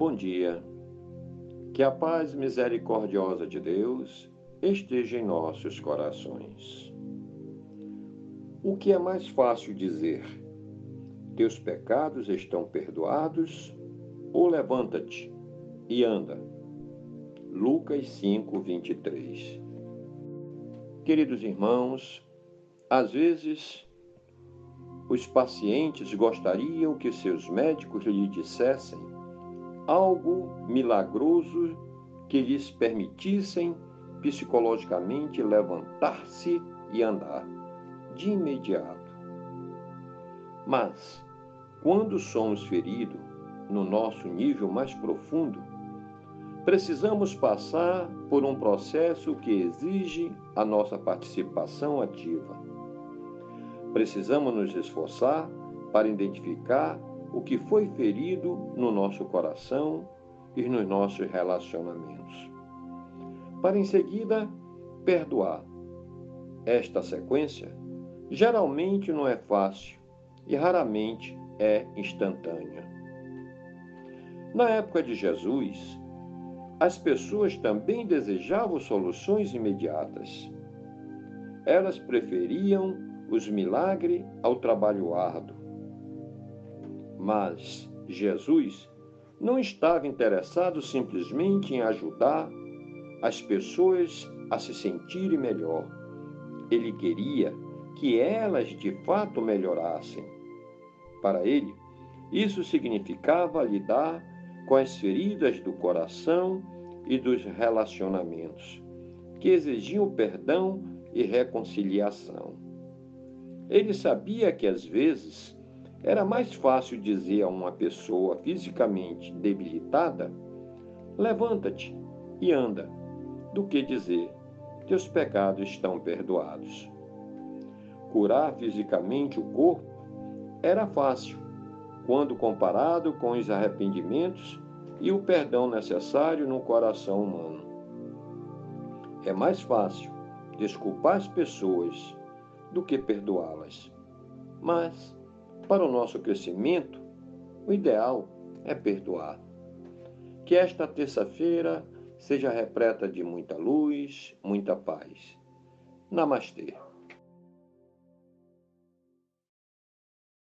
Bom dia. Que a paz misericordiosa de Deus esteja em nossos corações. O que é mais fácil dizer? Teus pecados estão perdoados? Ou levanta-te e anda? Lucas 5, 23. Queridos irmãos, às vezes os pacientes gostariam que seus médicos lhe dissessem algo milagroso que lhes permitissem psicologicamente levantar-se e andar de imediato. Mas, quando somos feridos no nosso nível mais profundo, precisamos passar por um processo que exige a nossa participação ativa. Precisamos nos esforçar para identificar o que foi ferido no nosso coração e nos nossos relacionamentos. Para em seguida perdoar. Esta sequência geralmente não é fácil e raramente é instantânea. Na época de Jesus, as pessoas também desejavam soluções imediatas. Elas preferiam os milagres ao trabalho árduo. Mas Jesus não estava interessado simplesmente em ajudar as pessoas a se sentirem melhor. Ele queria que elas de fato melhorassem. Para ele, isso significava lidar com as feridas do coração e dos relacionamentos, que exigiam perdão e reconciliação. Ele sabia que às vezes era mais fácil dizer a uma pessoa fisicamente debilitada: levanta-te e anda, do que dizer: teus pecados estão perdoados. Curar fisicamente o corpo era fácil, quando comparado com os arrependimentos e o perdão necessário no coração humano. É mais fácil desculpar as pessoas do que perdoá-las. Mas, para o nosso crescimento, o ideal é perdoar. Que esta terça-feira seja repleta de muita luz, muita paz. Namastê.